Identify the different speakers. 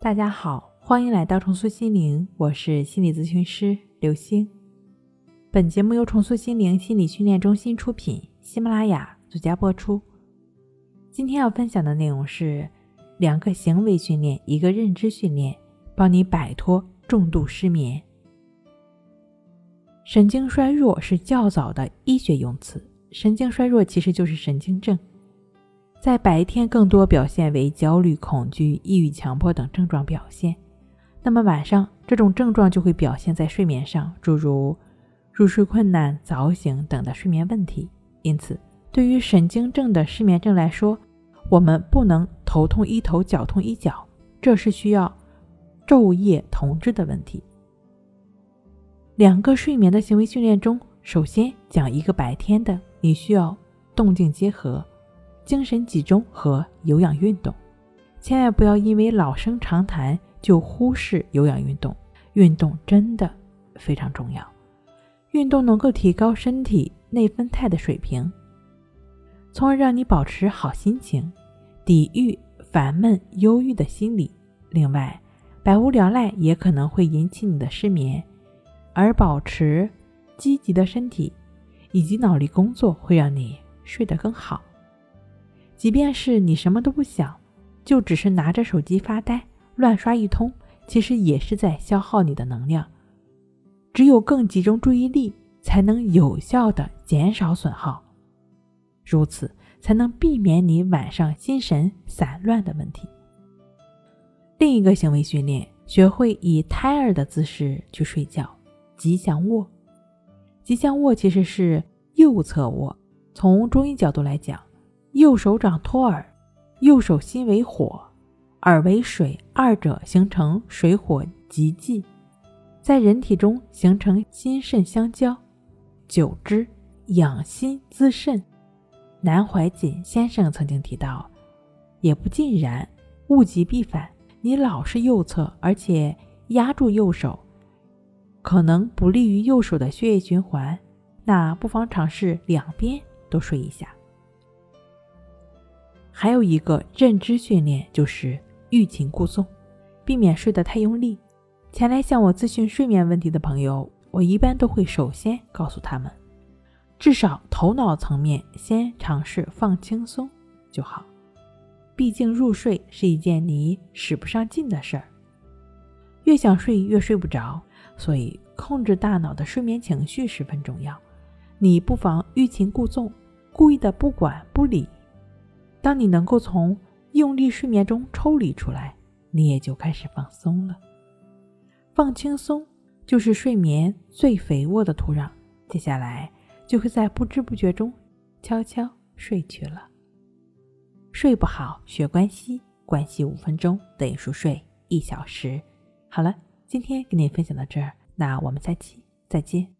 Speaker 1: 大家好，欢迎来到重塑心灵，我是心理咨询师刘星。本节目由重塑心灵心理训练中心出品，喜马拉雅独家播出。今天要分享的内容是两个行为训练，一个认知训练，帮你摆脱重度失眠。神经衰弱是较早的医学用词，神经衰弱其实就是神经症。在白天更多表现为焦虑、恐惧、抑郁、强迫等症状表现，那么晚上这种症状就会表现在睡眠上，诸如入睡困难、早醒等的睡眠问题。因此，对于神经症的失眠症来说，我们不能头痛医头、脚痛医脚，这是需要昼夜同治的问题。两个睡眠的行为训练中，首先讲一个白天的，你需要动静结合。精神集中和有氧运动，千万不要因为老生常谈就忽视有氧运动。运动真的非常重要，运动能够提高身体内分肽的水平，从而让你保持好心情，抵御烦闷、忧郁的心理。另外，百无聊赖也可能会引起你的失眠，而保持积极的身体以及脑力工作会让你睡得更好。即便是你什么都不想，就只是拿着手机发呆、乱刷一通，其实也是在消耗你的能量。只有更集中注意力，才能有效的减少损耗，如此才能避免你晚上心神散乱的问题。另一个行为训练，学会以胎儿的姿势去睡觉，吉祥卧。吉祥卧其实是右侧卧，从中医角度来讲。右手掌托耳，右手心为火，耳为水，二者形成水火极济，在人体中形成心肾相交，久之养心滋肾。南怀瑾先生曾经提到，也不尽然，物极必反。你老是右侧，而且压住右手，可能不利于右手的血液循环。那不妨尝试两边都睡一下。还有一个认知训练，就是欲擒故纵，避免睡得太用力。前来向我咨询睡眠问题的朋友，我一般都会首先告诉他们，至少头脑层面先尝试放轻松就好。毕竟入睡是一件你使不上劲的事儿，越想睡越睡不着，所以控制大脑的睡眠情绪十分重要。你不妨欲擒故纵，故意的不管不理。当你能够从用力睡眠中抽离出来，你也就开始放松了。放轻松就是睡眠最肥沃的土壤，接下来就会在不知不觉中悄悄睡去了。睡不好学关系，关系五分钟等于熟睡一小时。好了，今天跟你分享到这儿，那我们下期再见。